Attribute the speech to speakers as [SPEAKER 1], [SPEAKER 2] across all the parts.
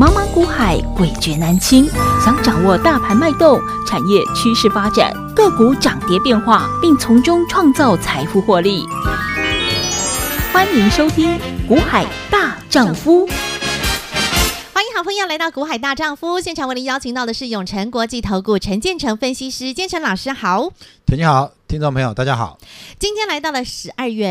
[SPEAKER 1] 茫茫股海，诡谲难清。想掌握大盘脉动、产业趋势发展、个股涨跌变化，并从中创造财富获利，欢迎收听《股海大丈夫》。
[SPEAKER 2] 欢迎好朋友来到《股海大丈夫》现场，为您邀请到的是永诚国际投顾陈建成分析师，建成老师好。
[SPEAKER 3] 陈你好。听众朋友，大家好！
[SPEAKER 2] 今天来到了十二月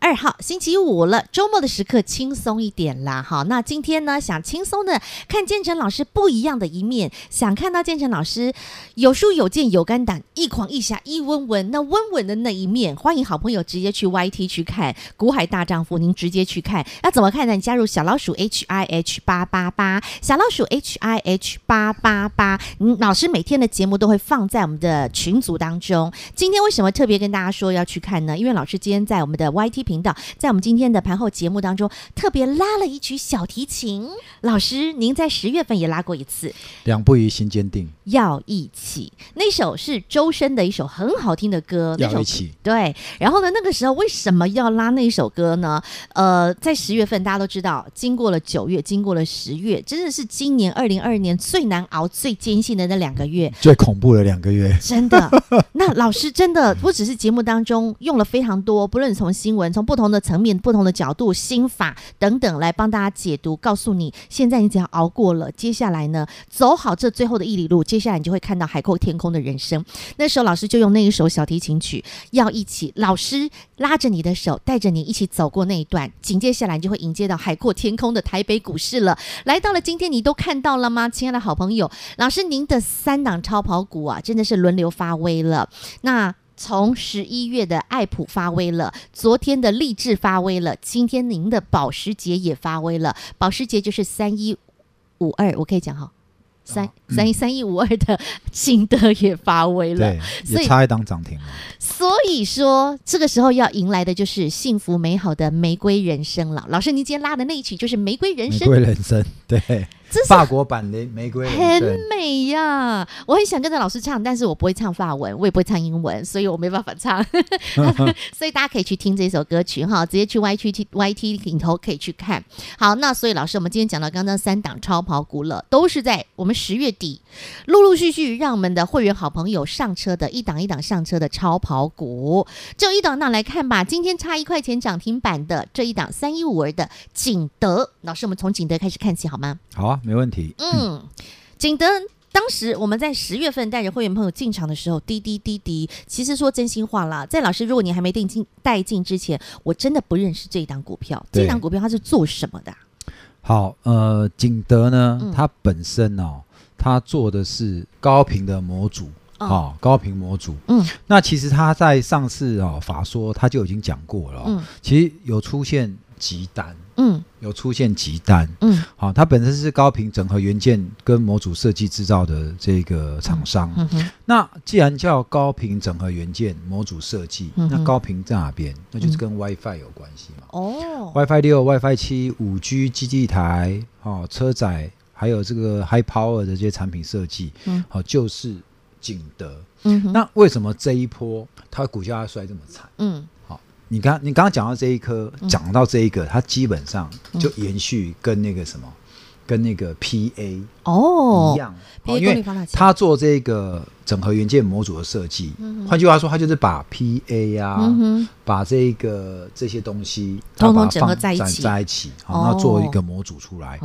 [SPEAKER 2] 二号星期五了，周末的时刻轻松一点啦。好，那今天呢，想轻松的看建成老师不一样的一面，想看到建成老师有书有见有肝胆，一狂一侠一温文，那温文的那一面，欢迎好朋友直接去 YT 去看《古海大丈夫》，您直接去看。要怎么看呢？你加入小老鼠 H I H 八八八，小老鼠 H I H 八八八，嗯，老师每天的节目都会放在我们的群组当中。今天为什么？什么特别跟大家说要去看呢？因为老师今天在我们的 YT 频道，在我们今天的盘后节目当中，特别拉了一曲小提琴。老师，您在十月份也拉过一次，
[SPEAKER 3] 两不疑心坚定，
[SPEAKER 2] 要一起。那首是周深的一首很好听的歌，
[SPEAKER 3] 要一起。
[SPEAKER 2] 对，然后呢，那个时候为什么要拉那一首歌呢？呃，在十月份，大家都知道，经过了九月，经过了十月，真的是今年二零二二年最难熬、最艰辛的那两个月，
[SPEAKER 3] 最恐怖的两个月。
[SPEAKER 2] 真的，那老师真的。不只是节目当中用了非常多，不论从新闻、从不同的层面、不同的角度、心法等等来帮大家解读，告诉你，现在你只要熬过了，接下来呢，走好这最后的一里路，接下来你就会看到海阔天空的人生。那时候老师就用那一首小提琴曲，要一起，老师拉着你的手，带着你一起走过那一段，紧接下来你就会迎接到海阔天空的台北股市了。来到了今天，你都看到了吗？亲爱的好朋友，老师您的三档超跑股啊，真的是轮流发威了。那从十一月的爱普发威了，昨天的励志发威了，今天您的保时捷也发威了。保时捷就是三一五二，我可以讲哈，三三一三一五二的金德也发威了，
[SPEAKER 3] 对，也差一档涨停了。
[SPEAKER 2] 所以说，这个时候要迎来的就是幸福美好的玫瑰人生了。老师，您今天拉的那一曲就是玫瑰人生，
[SPEAKER 3] 玫瑰人生，对。这是法国版的玫瑰，
[SPEAKER 2] 很美呀！我很想跟着老师唱，但是我不会唱法文，我也不会唱英文，所以我没办法唱。所以大家可以去听这首歌曲哈，直接去 YT YT 里头可以去看。好，那所以老师，我们今天讲到刚刚三档超跑股了，都是在我们十月底陆陆续续让我们的会员好朋友上车的一档一档上车的超跑股，就一档档来看吧。今天差一块钱涨停板的这一档三一五二的景德，老师，我们从景德开始看起好吗？
[SPEAKER 3] 好啊。没问题。
[SPEAKER 2] 嗯，景德当时我们在十月份带着会员朋友进场的时候，滴滴滴滴。其实说真心话啦，在老师，如果你还没定进带进之前，我真的不认识这一档股票。这一档股票它是做什么的啊？
[SPEAKER 3] 好，呃，景德呢，嗯、它本身哦，它做的是高频的模组，啊、哦哦，高频模组。嗯，那其实它在上次啊、哦、法说，它就已经讲过了、哦。嗯，其实有出现。急单，嗯，有出现急单，嗯，好、哦，它本身是高频整合元件跟模组设计制造的这个厂商，嗯嗯、那既然叫高频整合元件模组设计，嗯、那高频在哪边？那就是跟 WiFi 有关系嘛。哦，WiFi 六、WiFi 七、五 G 基地台，哦，车载还有这个 High Power 的这些产品设计，嗯，好、哦，就是景德，嗯，那为什么这一波它股价摔这么惨？嗯。好你刚你刚刚讲到这一颗，讲到这一个，它基本上就延续跟那个什么，跟那个 PA 哦一样，因为它做这个整合元件模组的设计，换句话说，它就是把 PA 呀，把这个这些东西
[SPEAKER 2] 通通整合在一起，
[SPEAKER 3] 在一起，好，然后做一个模组出来。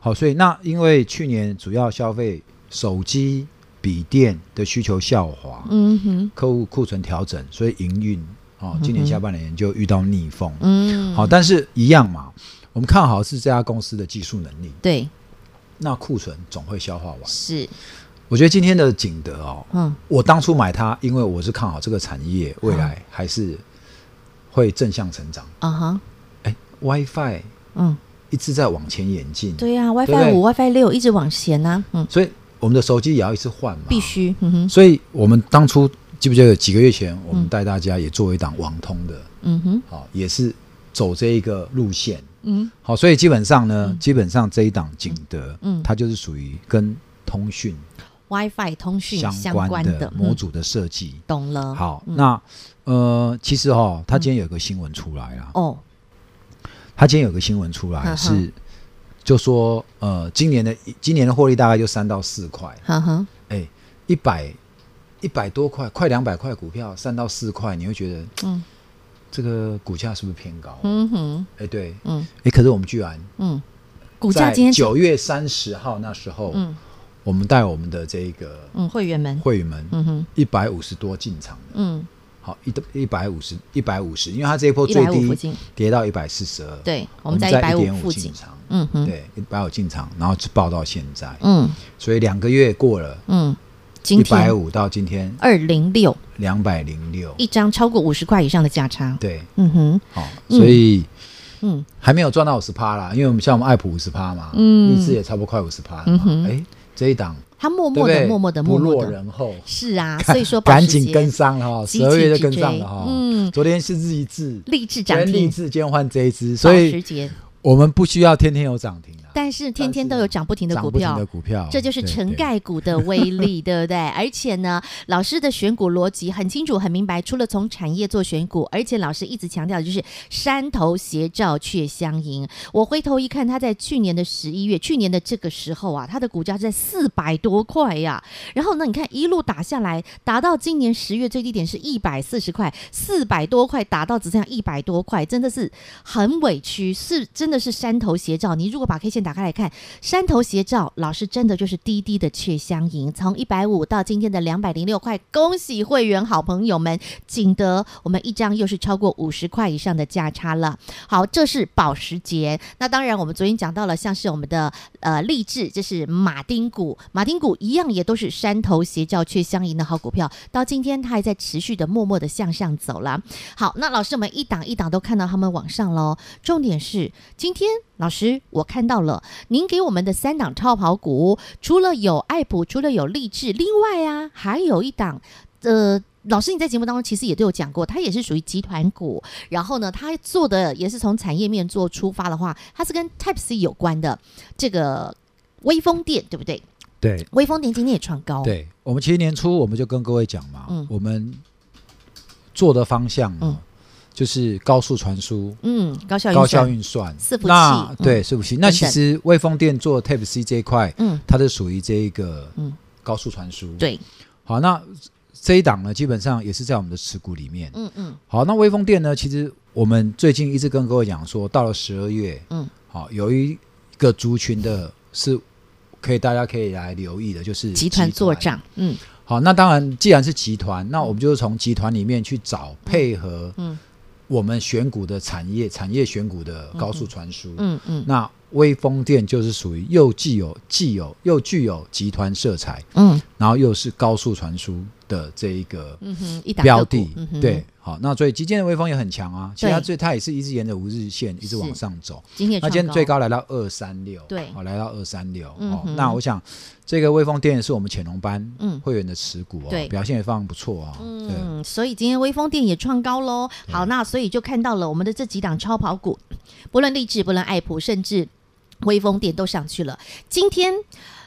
[SPEAKER 3] 好，所以那因为去年主要消费手机、笔电的需求下滑，嗯哼，客户库存调整，所以营运。哦，今年下半年就遇到逆风，嗯，好，但是一样嘛，我们看好是这家公司的技术能力，
[SPEAKER 2] 对，
[SPEAKER 3] 那库存总会消化完，
[SPEAKER 2] 是，
[SPEAKER 3] 我觉得今天的景德哦，嗯，我当初买它，因为我是看好这个产业未来还是会正向成长，啊哈，哎，WiFi，嗯，一直在往前演进，
[SPEAKER 2] 对呀，WiFi 五、WiFi 六一直往前啊，嗯，
[SPEAKER 3] 所以我们的手机也要一次换嘛，
[SPEAKER 2] 必须，嗯哼，
[SPEAKER 3] 所以我们当初。记不记得几个月前，我们带大家也做一档网通的，嗯哼，好，也是走这一个路线，嗯，好，所以基本上呢，基本上这一档景德，嗯，它就是属于跟通讯、
[SPEAKER 2] WiFi 通讯
[SPEAKER 3] 相关的模组的设计，
[SPEAKER 2] 懂了。
[SPEAKER 3] 好，那呃，其实哈，他今天有个新闻出来了，哦，他今天有个新闻出来是。就说呃，今年的今年的获利大概就三到四块。
[SPEAKER 2] 嗯哼，
[SPEAKER 3] 哎，一百一百多块，快两百块股票，三到四块，你会觉得嗯，这个股价是不是偏高？
[SPEAKER 2] 嗯哼，
[SPEAKER 3] 哎对，嗯，哎，可是我们居然嗯，
[SPEAKER 2] 股价今天
[SPEAKER 3] 九月三十号那时候嗯。我们带我们的这个
[SPEAKER 2] 嗯会员们。
[SPEAKER 3] 会员们嗯哼。一百五十多进场的。嗯。好一一百五十一百五十，因为它这一波最低跌到一百四十二，
[SPEAKER 2] 对，我们在一百五附近
[SPEAKER 3] 嗯哼。对一百五进场，然后就报到现在。嗯，所以两个月过了嗯，一百五到今天
[SPEAKER 2] 二零六。
[SPEAKER 3] 两百零六。
[SPEAKER 2] 一张超过五十块以上的价差。
[SPEAKER 3] 对。嗯哼。好，所以嗯。还没有赚到五十趴啦，因为我们像我们爱普五十趴嘛嗯，励志也差不多快五十趴嗯哼。哎。这一档，
[SPEAKER 2] 他默默的、默默的、默默的
[SPEAKER 3] 不落人后，
[SPEAKER 2] 是啊，所以说
[SPEAKER 3] 赶紧跟上了哈，十二月就跟上了哈。嗯，昨天是日志，
[SPEAKER 2] 励志涨停，
[SPEAKER 3] 励志今天换这一支，所以我们不需要天天有涨停。
[SPEAKER 2] 但是天天都有涨不停的股票，
[SPEAKER 3] 的股票，
[SPEAKER 2] 这就是成概股的威力，对不对？而且呢，老师的选股逻辑很清楚、很明白。除了从产业做选股，而且老师一直强调的就是山头斜照却相迎。我回头一看，他在去年的十一月，去年的这个时候啊，他的股价在四百多块呀。然后呢，你看一路打下来，打到今年十月最低点是一百四十块，四百多块打到只剩下一百多块，真的是很委屈，是真的是山头斜照。你如果把 K 线打打开来看，山头斜照，老师真的就是滴滴的却相迎，从一百五到今天的两百零六块，恭喜会员好朋友们，仅得我们一张又是超过五十块以上的价差了。好，这是保时捷。那当然，我们昨天讲到了，像是我们的呃励志，这是马丁股，马丁股一样也都是山头斜照却相迎的好股票。到今天，它还在持续的默默的向上走了。好，那老师我们一档一档都看到他们往上喽。重点是今天。老师，我看到了您给我们的三档超跑股，除了有爱普，除了有励志，另外啊，还有一档，呃，老师你在节目当中其实也都有讲过，它也是属于集团股。然后呢，它做的也是从产业面做出发的话，它是跟 Type C 有关的这个微风电，对不对？
[SPEAKER 3] 对，
[SPEAKER 2] 微风电今天也创高。
[SPEAKER 3] 对，我们其实年初我们就跟各位讲嘛，嗯，我们做的方向，嗯。就是高速传输，
[SPEAKER 2] 嗯，高效
[SPEAKER 3] 高效运算，
[SPEAKER 2] 伺服器，
[SPEAKER 3] 那对伺服器。那其实微风电做 Type C 这一块，嗯，它是属于这一个，嗯，高速传输。
[SPEAKER 2] 对，
[SPEAKER 3] 好，那这一档呢，基本上也是在我们的持股里面，嗯嗯。好，那微风电呢，其实我们最近一直跟各位讲说，到了十二月，嗯，好，有一个族群的是可以大家可以来留意的，就是
[SPEAKER 2] 集团做账，嗯，
[SPEAKER 3] 好，那当然既然是集团，那我们就是从集团里面去找配合，嗯。我们选股的产业，产业选股的高速传输，嗯嗯，嗯，那威风电就是属于又既有既有又具有集团色彩，嗯，然后又是高速传输的这一个标的，对。好，那所以今天的微风也很强啊，其实它最它也是一直沿着五日线一直往上走。
[SPEAKER 2] 今天
[SPEAKER 3] 那今天最高来到二三六，
[SPEAKER 2] 对，
[SPEAKER 3] 好，来到二三六。哦，那我想这个微风电是我们潜龙班会员的持股哦，表现也非常不错啊。
[SPEAKER 2] 嗯，所以今天微风电也创高喽。好，那所以就看到了我们的这几档超跑股，不论励志，不论爱普，甚至威风点都上去了。今天。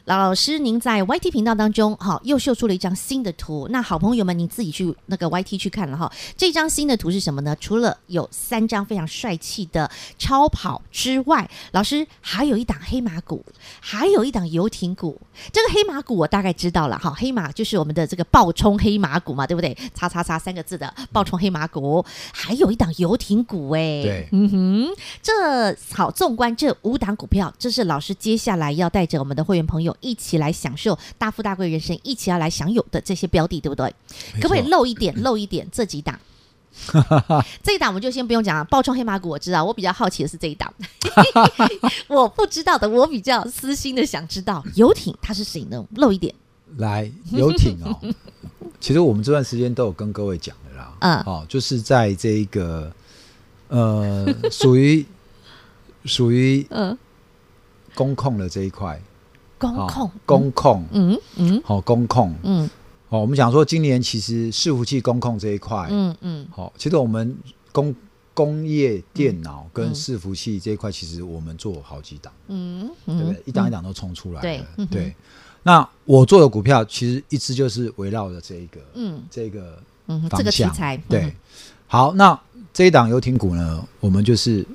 [SPEAKER 2] 老老师，您在 YT 频道当中，哈，又秀出了一张新的图。那好朋友们，你自己去那个 YT 去看了哈。这张新的图是什么呢？除了有三张非常帅气的超跑之外，老师还有一档黑马股，还有一档游艇股。这个黑马股我大概知道了哈，黑马就是我们的这个暴冲黑马股嘛，对不对？叉叉叉三个字的暴冲黑马股，还有一档游艇股哎、欸，
[SPEAKER 3] 对，
[SPEAKER 2] 嗯哼，这好，纵观这五档股票，这是老师接下来要带着我们的会员朋友。一起来享受大富大贵人生，一起要来享有的这些标的，对不对？可不可以漏一点？漏一点这几档？这一档我们就先不用讲了。爆冲黑马股我知道，我比较好奇的是这一档。我不知道的，我比较私心的想知道游艇它是谁呢？漏一点。
[SPEAKER 3] 来游艇哦，其实我们这段时间都有跟各位讲的啦。嗯，哦，就是在这一个呃，属于属于嗯，公控的这一块。
[SPEAKER 2] 工控，
[SPEAKER 3] 工控，嗯嗯，好，工控，嗯，好，我们讲说今年其实伺服器工控这一块，嗯嗯，好，其实我们工工业电脑跟伺服器这一块，其实我们做好几档，嗯，对不对？一档一档都冲出来了，对。那我做的股票其实一直就是围绕着这一个，嗯，这个，嗯，这个题材，对。好，那这一档游艇股呢，我们就是。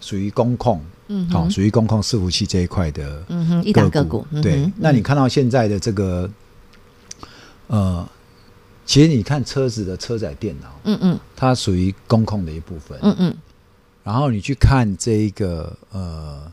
[SPEAKER 3] 属于工控，嗯，好，属于工控伺服器这一块的，
[SPEAKER 2] 嗯哼，一档个股，
[SPEAKER 3] 对。那你看到现在的这个，呃，其实你看车子的车载电脑，嗯嗯，它属于工控的一部分，嗯嗯。然后你去看这一个呃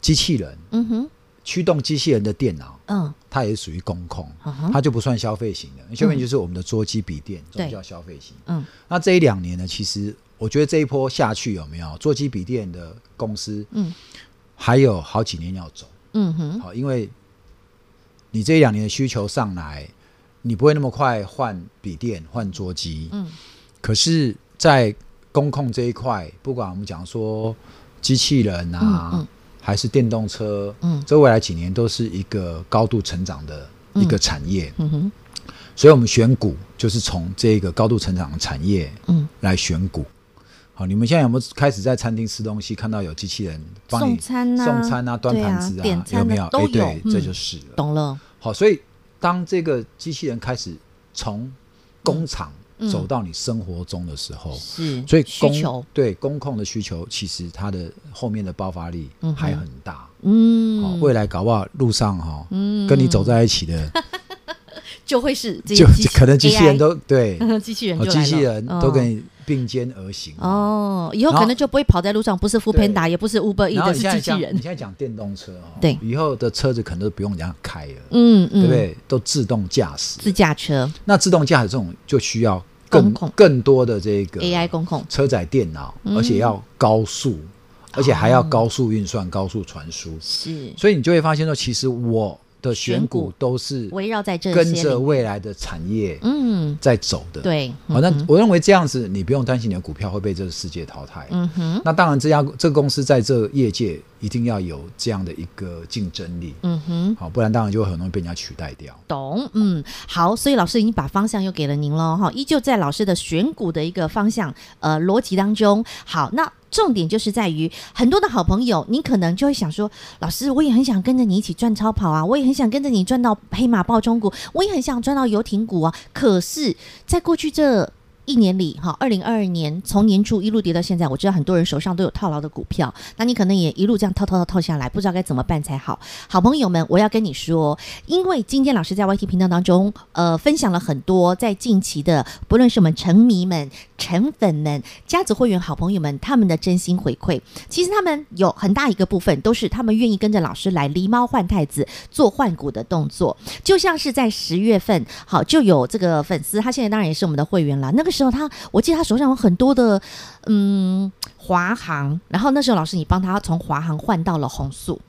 [SPEAKER 3] 机器人，嗯哼，驱动机器人的电脑，嗯，它也属于工控，它就不算消费型的。消费就是我们的桌机笔电，这种叫消费型。嗯，那这一两年呢，其实。我觉得这一波下去有没有桌机笔电的公司？嗯，还有好几年要走。嗯哼，好，因为你这一两年的需求上来，你不会那么快换笔电换桌机。嗯，可是，在工控这一块，不管我们讲说机器人啊，嗯嗯、还是电动车，嗯，这未来几年都是一个高度成长的一个产业。嗯，嗯哼，所以我们选股就是从这个高度成长的产业，嗯，来选股。好，你们现在有没有开始在餐厅吃东西？看到有机器人帮你
[SPEAKER 2] 送餐啊、
[SPEAKER 3] 送餐啊、端盘子啊，
[SPEAKER 2] 点
[SPEAKER 3] 有没有？
[SPEAKER 2] 都有，
[SPEAKER 3] 对，这就是了。
[SPEAKER 2] 懂了。
[SPEAKER 3] 好，所以当这个机器人开始从工厂走到你生活中的时候，是，所以需求对工控的需求，其实它的后面的爆发力还很大。嗯，好，未来搞不好路上哈，跟你走在一起的，
[SPEAKER 2] 就会是
[SPEAKER 3] 就可能机器人都对，
[SPEAKER 2] 机器人
[SPEAKER 3] 机器人都跟你。并肩而行
[SPEAKER 2] 哦，以后可能就不会跑在路上，不是 foodpanda，也不是 Uber Eats，是机器人。
[SPEAKER 3] 你现在讲电动车哦，
[SPEAKER 2] 对，
[SPEAKER 3] 以后的车子可能都不用人家开了，嗯嗯，对不对？都自动驾驶，
[SPEAKER 2] 自驾车。
[SPEAKER 3] 那自动驾驶这种就需要更更多的这个
[SPEAKER 2] AI 工控
[SPEAKER 3] 车载电脑，而且要高速，而且还要高速运算、高速传输。是，所以你就会发现说，其实我。的选股都是
[SPEAKER 2] 围绕在这
[SPEAKER 3] 跟着未来的产业嗯。在走的，
[SPEAKER 2] 对，
[SPEAKER 3] 好，那我认为这样子你不用担心你的股票会被这个世界淘汰，嗯哼，那当然这家这个公司在这业界一定要有这样的一个竞争力，嗯哼，好，不然当然就会很容易被人家取代掉。
[SPEAKER 2] 懂，嗯，好，所以老师已经把方向又给了您了哈，依旧在老师的选股的一个方向呃逻辑当中，好，那。重点就是在于很多的好朋友，你可能就会想说，老师，我也很想跟着你一起赚超跑啊，我也很想跟着你赚到黑马爆冲股，我也很想赚到游艇股啊。可是，在过去这一年里，哈，二零二二年从年初一路跌到现在，我知道很多人手上都有套牢的股票，那你可能也一路这样套套套套下来，不知道该怎么办才好。好朋友们，我要跟你说，因为今天老师在 YT 频道当中，呃，分享了很多在近期的，不论是我们成迷们、成粉们、家族会员好朋友们，他们的真心回馈，其实他们有很大一个部分都是他们愿意跟着老师来狸猫换太子做换股的动作，就像是在十月份，好，就有这个粉丝，他现在当然也是我们的会员了，那个时候他，我记得他手上有很多的，嗯，华航，然后那时候老师你帮他从华航换到了弘塑，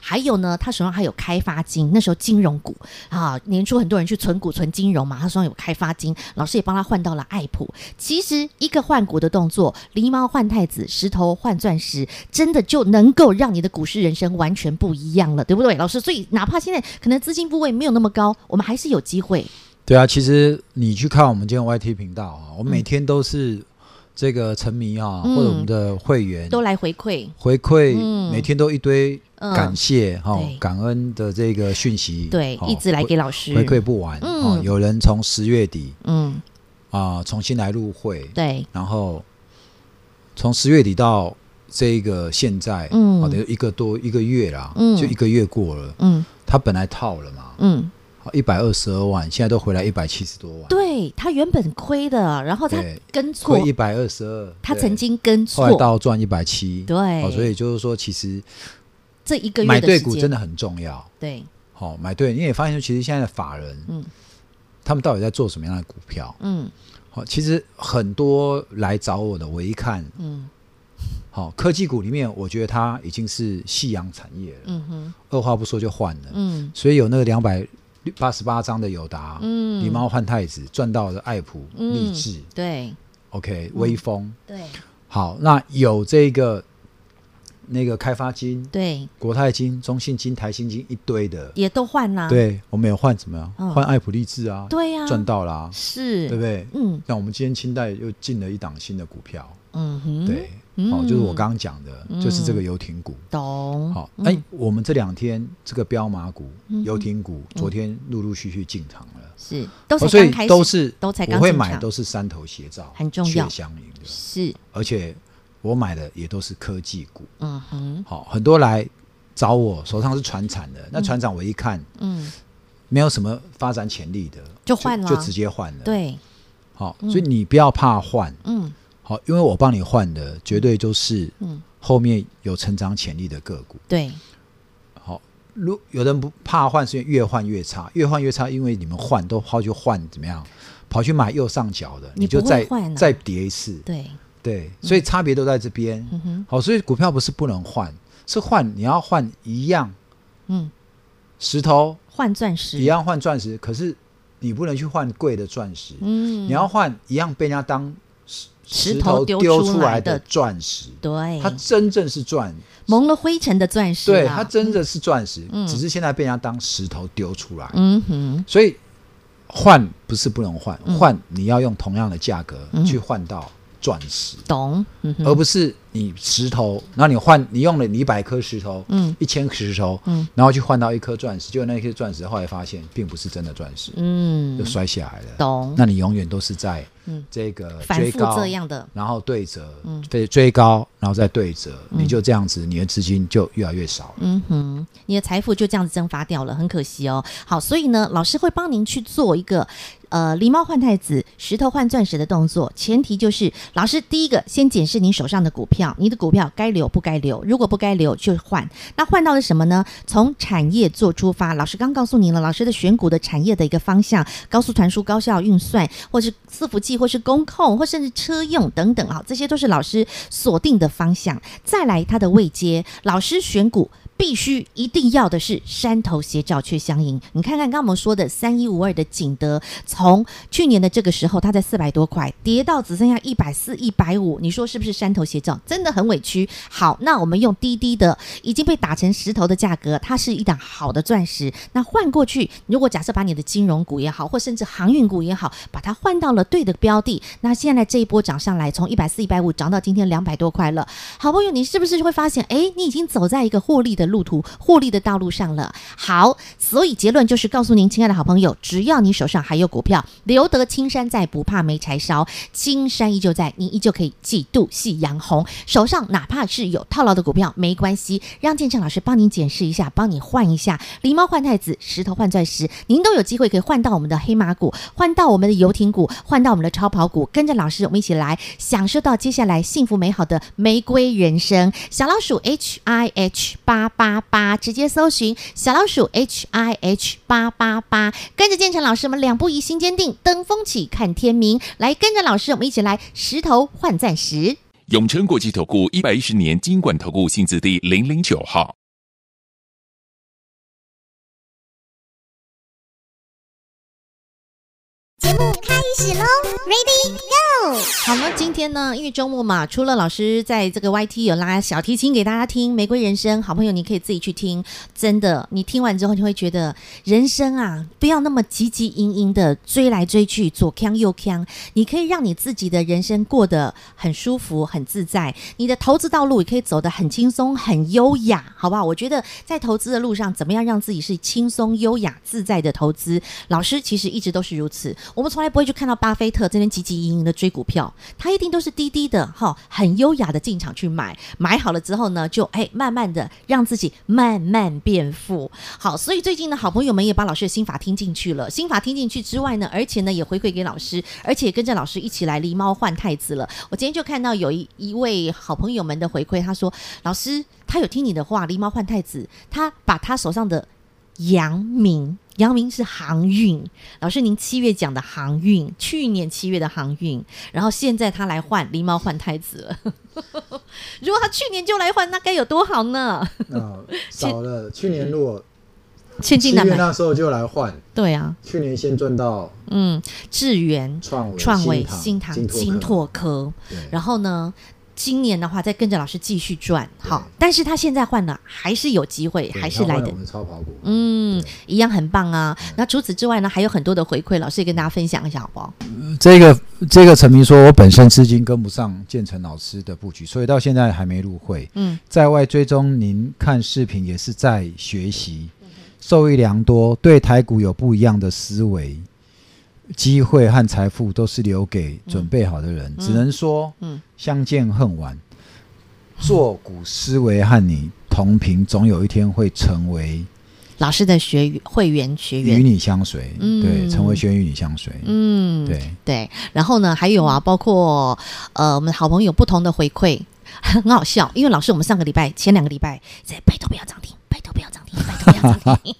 [SPEAKER 2] 还有呢，他手上还有开发金，那时候金融股啊，年初很多人去存股存金融嘛，他手上有开发金，老师也帮他换到了爱普。其实一个换股的动作，狸猫换太子，石头换钻石，真的就能够让你的股市人生完全不一样了，对不对，老师？所以哪怕现在可能资金部位没有那么高，我们还是有机会。
[SPEAKER 3] 对啊，其实你去看我们今天 YT 频道啊，我每天都是这个沉迷啊，嗯、或者我们的会员
[SPEAKER 2] 都来回馈。
[SPEAKER 3] 回馈，嗯、每天都一堆感谢哈、嗯、感恩的这个讯息，
[SPEAKER 2] 对，一直来给老师。
[SPEAKER 3] 回馈不完。嗯，有人从十月底嗯。啊重新来入会，
[SPEAKER 2] 对，
[SPEAKER 3] 然后从十月底到这个现在，嗯，好的一个多一个月啦，嗯，就一个月过了，嗯，他本来套了嘛，嗯。一百二十二万，现在都回来一百七十多万。
[SPEAKER 2] 对，他原本亏的，然后他跟错，
[SPEAKER 3] 亏一百二十二，
[SPEAKER 2] 他曾经跟错，
[SPEAKER 3] 后来到赚一百七。
[SPEAKER 2] 对，
[SPEAKER 3] 所以就是说，其实
[SPEAKER 2] 这一个月
[SPEAKER 3] 买对股真的很重要。
[SPEAKER 2] 对，
[SPEAKER 3] 好买对，你也发现说，其实现在的法人，嗯，他们到底在做什么样的股票？嗯，好，其实很多来找我的，我一看，嗯，好，科技股里面，我觉得它已经是夕阳产业了。嗯哼，二话不说就换了。嗯，所以有那个两百。八十八张的友达，嗯，狸猫换太子赚到了爱普、励志，
[SPEAKER 2] 对
[SPEAKER 3] ，OK，威风，
[SPEAKER 2] 对，
[SPEAKER 3] 好，那有这个那个开发金，
[SPEAKER 2] 对，
[SPEAKER 3] 国泰金、中信金、台新金一堆的，
[SPEAKER 2] 也都换啦，
[SPEAKER 3] 对，我们有换什么？呀？换爱普、励志啊，
[SPEAKER 2] 对呀，
[SPEAKER 3] 赚到了，
[SPEAKER 2] 是，
[SPEAKER 3] 对不对？嗯，那我们今天清代又进了一档新的股票，嗯哼，对。好，就是我刚刚讲的，就是这个游艇股。
[SPEAKER 2] 懂。
[SPEAKER 3] 好，哎，我们这两天这个标码股、游艇股，昨天陆陆续续进场了。
[SPEAKER 2] 是，都
[SPEAKER 3] 所以都是
[SPEAKER 2] 都才
[SPEAKER 3] 我会买，都是三头斜照，
[SPEAKER 2] 很重要，
[SPEAKER 3] 相连的。
[SPEAKER 2] 是，
[SPEAKER 3] 而且我买的也都是科技股。
[SPEAKER 2] 嗯哼，
[SPEAKER 3] 好，很多来找我，手上是船产的，那船长我一看，
[SPEAKER 2] 嗯，
[SPEAKER 3] 没有什么发展潜力的，
[SPEAKER 2] 就换了，
[SPEAKER 3] 就直接换了。
[SPEAKER 2] 对，
[SPEAKER 3] 好，所以你不要怕换，
[SPEAKER 2] 嗯，
[SPEAKER 3] 好，因为我帮你换的绝对就是，嗯，后面有成长潜力的个股。
[SPEAKER 2] 对，
[SPEAKER 3] 好，如有人不怕换，是因为越换越差，越换越差，因为你们换都跑去换怎么样？跑去买右上角的，你就再再叠一次。
[SPEAKER 2] 对。
[SPEAKER 3] 对，所以差别都在这边。嗯、好，所以股票不是不能换，是换你要换一样，嗯，石头
[SPEAKER 2] 换钻石
[SPEAKER 3] 一样换钻石，可是你不能去换贵的钻石。嗯，你要换一样被人家当石头丢出来的钻石。
[SPEAKER 2] 对，
[SPEAKER 3] 它真正是钻，
[SPEAKER 2] 蒙了灰尘的钻石。
[SPEAKER 3] 对，它真的是钻石，嗯、只是现在被人家当石头丢出来。
[SPEAKER 2] 嗯哼，
[SPEAKER 3] 所以换不是不能换，换你要用同样的价格去换到。钻石，
[SPEAKER 2] 懂，嗯、
[SPEAKER 3] 而不是你石头，然后你换，你用了你一百颗石头，嗯，一千颗石头，嗯，然后去换到一颗钻石，结果那颗钻石后来发现并不是真的钻石，嗯，就摔下来了，
[SPEAKER 2] 懂？
[SPEAKER 3] 那你永远都是在这个追高
[SPEAKER 2] 这样的，
[SPEAKER 3] 然后对折，嗯，对，追高，然后再对折，你就这样子，你的资金就越来越少了，
[SPEAKER 2] 嗯哼，你的财富就这样子蒸发掉了，很可惜哦。好，所以呢，老师会帮您去做一个。呃，狸猫换太子，石头换钻石的动作，前提就是老师第一个先检视您手上的股票，你的股票该留不该留，如果不该留就换。那换到了什么呢？从产业做出发，老师刚告诉您了，老师的选股的产业的一个方向，高速传输、高效运算，或是伺服器，或是工控，或甚至车用等等啊，这些都是老师锁定的方向。再来它的位阶，老师选股。必须一定要的是山头斜照却相迎。你看看刚刚我们说的三一五二的景德，从去年的这个时候，它在四百多块跌到只剩下一百四、一百五，你说是不是山头斜照？真的很委屈。好，那我们用滴滴的已经被打成石头的价格，它是一档好的钻石。那换过去，如果假设把你的金融股也好，或甚至航运股也好，把它换到了对的标的，那现在这一波涨上来，从一百四、一百五涨到今天两百多块了。好朋友，你是不是就会发现，哎，你已经走在一个获利的路途获利的道路上了。好，所以结论就是告诉您，亲爱的好朋友，只要你手上还有股票，留得青山在，不怕没柴烧。青山依旧在，您依旧可以几度夕阳红。手上哪怕是有套牢的股票，没关系，让建成老师帮您检视一下，帮你换一下。狸猫换太子，石头换钻石，您都有机会可以换到我们的黑马股，换到我们的游艇股，换到我们的超跑股。跟着老师，我们一起来享受到接下来幸福美好的玫瑰人生。小老鼠 H I H 八八八。直接搜寻小老鼠 H I H 八八八，跟着建成老师，我们两步一心坚定，登峰起看天明，来跟着老师，我们一起来石头换钻石。
[SPEAKER 4] 永诚国际投顾一百一十年金管投顾新字第零零九号。
[SPEAKER 2] 节目开始喽，Ready Go！好了，今天呢，因为周末嘛，除了老师在这个 YT 有拉小提琴给大家听《玫瑰人生》，好朋友你可以自己去听。真的，你听完之后，你会觉得人生啊，不要那么急急营营的追来追去，左扛右扛。你可以让你自己的人生过得很舒服、很自在。你的投资道路也可以走得很轻松、很优雅，好不好？我觉得在投资的路上，怎么样让自己是轻松、优雅、自在的投资？老师其实一直都是如此。我们从来不会去看到巴菲特这边急急营营的追股票，他一定都是低低的哈，很优雅的进场去买，买好了之后呢，就哎慢慢的让自己慢慢变富。好，所以最近呢，好朋友们也把老师的心法听进去了，心法听进去之外呢，而且呢也回馈给老师，而且跟着老师一起来狸猫换太子了。我今天就看到有一一位好朋友们的回馈，他说老师他有听你的话，狸猫换太子，他把他手上的阳明。阳明是航运，老师您七月讲的航运，去年七月的航运，然后现在他来换狸猫换太子了。如果他去年就来换，那该有多好呢？
[SPEAKER 3] 哦，少了。去年如果
[SPEAKER 2] 千金难买，
[SPEAKER 3] 那时候就来换。
[SPEAKER 2] 对啊，
[SPEAKER 3] 去年先赚到
[SPEAKER 2] 嗯，智源、
[SPEAKER 3] 创
[SPEAKER 2] 创维、新唐、金拓科，然后呢？今年的话，再跟着老师继续转，好。但是他现在换了，还是有机会，还是来的。
[SPEAKER 3] 超跑股，
[SPEAKER 2] 嗯，一样很棒啊。那除此之外呢，还有很多的回馈，老师也跟大家分享一下，好不好？
[SPEAKER 3] 这个这个陈明说，我本身资金跟不上建成老师的布局，所以到现在还没入会。嗯，在外追踪您看视频也是在学习，受益良多，对台股有不一样的思维。机会和财富都是留给准备好的人，嗯、只能说，相见恨晚。做股思维和你同频，总有一天会成为
[SPEAKER 2] 老师的学员、会员、学员，
[SPEAKER 3] 与你相随。嗯，对，成为学员与你相随。
[SPEAKER 2] 嗯，
[SPEAKER 3] 对
[SPEAKER 2] 对。然后呢，还有啊，包括呃，我们好朋友不同的回馈，很好笑。因为老师，我们上个礼拜、前两个礼拜在拜托不要涨停，拜托不要涨停，拜托不要涨停。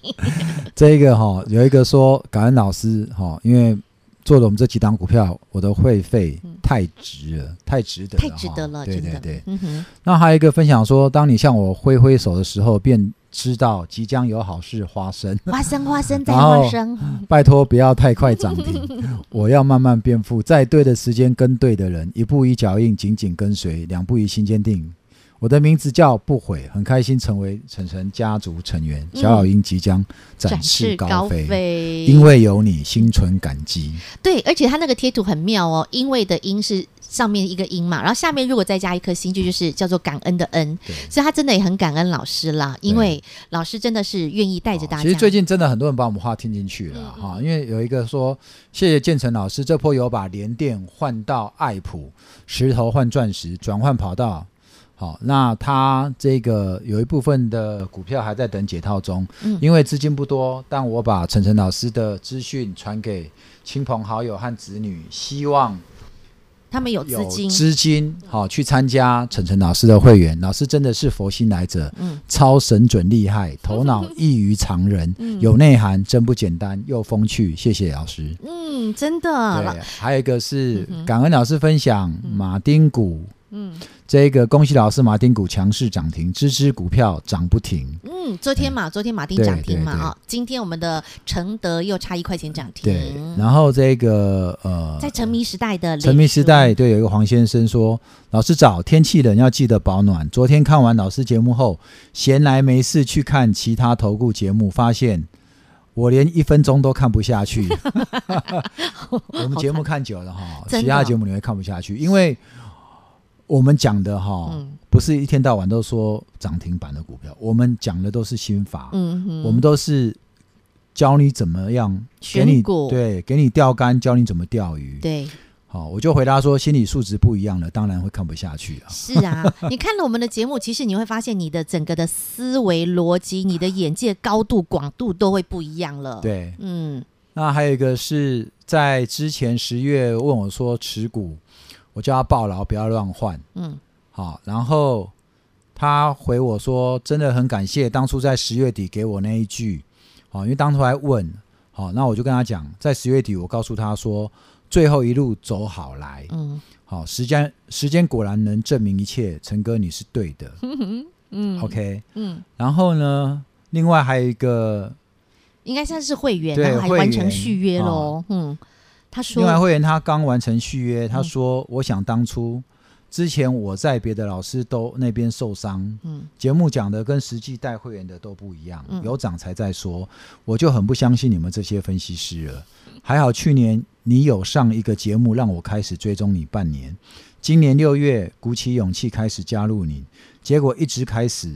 [SPEAKER 3] 这个哈、哦，有一个说感恩老师哈、哦，因为。做了我们这几档股票，我的会费太值了，嗯、太值得了，
[SPEAKER 2] 太值得了，
[SPEAKER 3] 对对对。
[SPEAKER 2] 嗯哼。
[SPEAKER 3] 那还有一个分享说，当你向我挥挥手的时候，便知道即将有好事发生。
[SPEAKER 2] 花生花生 再花生，
[SPEAKER 3] 拜托不要太快涨停，我要慢慢变富，在对的时间跟对的人，一步一脚印，紧紧跟随，两步一心坚定。我的名字叫不悔，很开心成为晨晨家族成员。小老鹰即将展翅高飞，嗯、因为有你，心存感激。
[SPEAKER 2] 对，而且他那个贴图很妙哦，因为的“因”是上面一个“因”嘛，然后下面如果再加一颗心，就就是叫做感恩的“恩”。所以他真的也很感恩老师啦，因为老师真的是愿意带着大家。
[SPEAKER 3] 其实最近真的很多人把我们话听进去了哈，嗯嗯因为有一个说：“谢谢建成老师，这波有把联电换到爱普，石头换钻石，转换跑道。”好，那他这个有一部分的股票还在等解套中，嗯，因为资金不多，但我把晨晨老师的资讯传给亲朋好友和子女，希望
[SPEAKER 2] 他们有资金，
[SPEAKER 3] 资金好去参加晨晨老师的会员。老师真的是佛心来者，嗯，超神准厉害，头脑异于常人，嗯，有内涵，真不简单，又风趣，谢谢老师，
[SPEAKER 2] 嗯，真的。
[SPEAKER 3] 对，还有一个是感恩老师分享马丁股。嗯，这个恭喜老师，马丁股强势涨停，支支股票涨不停。
[SPEAKER 2] 嗯，昨天嘛，昨天马丁涨停嘛，啊，今天我们的承德又差一块钱涨停。
[SPEAKER 3] 对，然后这个呃，
[SPEAKER 2] 在沉迷时代的
[SPEAKER 3] 沉迷时代，对，有一个黄先生说，老师早，天气冷要记得保暖。昨天看完老师节目后，闲来没事去看其他投顾节目，发现我连一分钟都看不下去。我们节目看久了哈，其他节目你会看不下去，因为。我们讲的哈，不是一天到晚都说涨停板的股票，我们讲的都是心法，嗯哼，我们都是教你怎么样给你对，给你钓竿，教你怎么钓鱼，
[SPEAKER 2] 对，
[SPEAKER 3] 好，我就回答说，心理素质不一样了，当然会看不下去啊。
[SPEAKER 2] 是啊，你看了我们的节目，其实你会发现你的整个的思维逻辑，你的眼界高度广度都会不一样了。
[SPEAKER 3] 对，嗯，那还有一个是在之前十月问我说持股。我叫他抱牢，不要乱换。嗯，好，然后他回我说，真的很感谢当初在十月底给我那一句，好，因为当初还问，好，那我就跟他讲，在十月底我告诉他说，最后一路走好来。嗯，好，时间时间果然能证明一切，陈哥你是对的。嗯，OK，嗯，然后呢，另外还有一个，
[SPEAKER 2] 应该算是会员，然后还完成续约喽。嗯。他说：“
[SPEAKER 3] 另外会员他刚完成续约，他说：‘我想当初之前我在别的老师都那边受伤，嗯，节目讲的跟实际带会员的都不一样，有涨才在说，我就很不相信你们这些分析师了。还好去年你有上一个节目，让我开始追踪你半年，今年六月鼓起勇气开始加入你，结果一直开始。”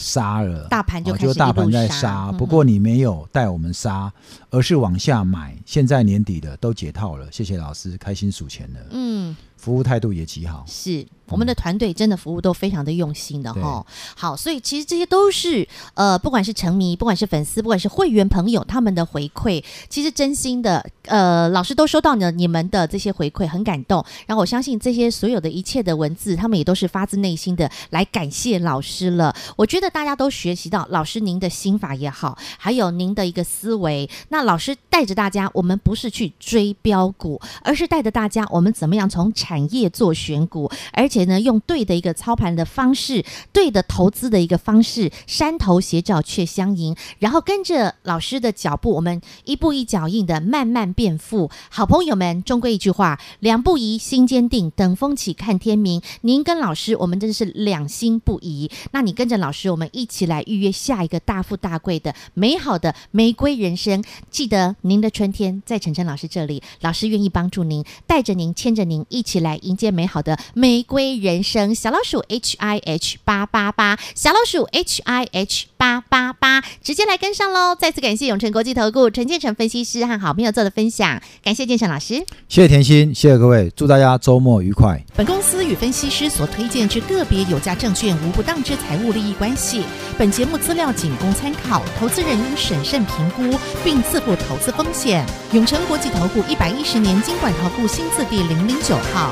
[SPEAKER 3] 杀了，
[SPEAKER 2] 大盘就、
[SPEAKER 3] 哦、就大盘在杀，嗯、不过你没有带我们杀，而是往下买。现在年底了，都解套了，谢谢老师，开心数钱了。嗯，服务态度也极好。
[SPEAKER 2] 是。我们的团队真的服务都非常的用心的哈，好，所以其实这些都是呃，不管是沉迷，不管是粉丝，不管是会员朋友，他们的回馈，其实真心的，呃，老师都收到了你们的这些回馈，很感动。然后我相信这些所有的一切的文字，他们也都是发自内心的来感谢老师了。我觉得大家都学习到老师您的心法也好，还有您的一个思维。那老师带着大家，我们不是去追标股，而是带着大家，我们怎么样从产产业做选股，而且。呢，用对的一个操盘的方式，对的投资的一个方式，山头斜照却相迎，然后跟着老师的脚步，我们一步一脚印的慢慢变富。好朋友们，终归一句话，两不疑，心坚定，等风起，看天明。您跟老师，我们真的是两心不移。那你跟着老师，我们一起来预约下一个大富大贵的美好的玫瑰人生。记得您的春天在晨晨老师这里，老师愿意帮助您，带着您，牵着您一起起来迎接美好的玫瑰人生。小老鼠 H I H 八八八，小老鼠 H I H 八八八，直接来跟上喽！再次感谢永诚国际投顾陈建成分析师和好朋友做的分享，感谢建成老师，
[SPEAKER 3] 谢谢甜心，谢谢各位，祝大家周末愉快。
[SPEAKER 2] 本公司与分析师所推荐之个别有价证券无不当之财务利益关系，本节目资料仅供参考，投资人应审慎评估并自负投资风险。永诚国际投顾一百一十年金管投顾新字第零零九号。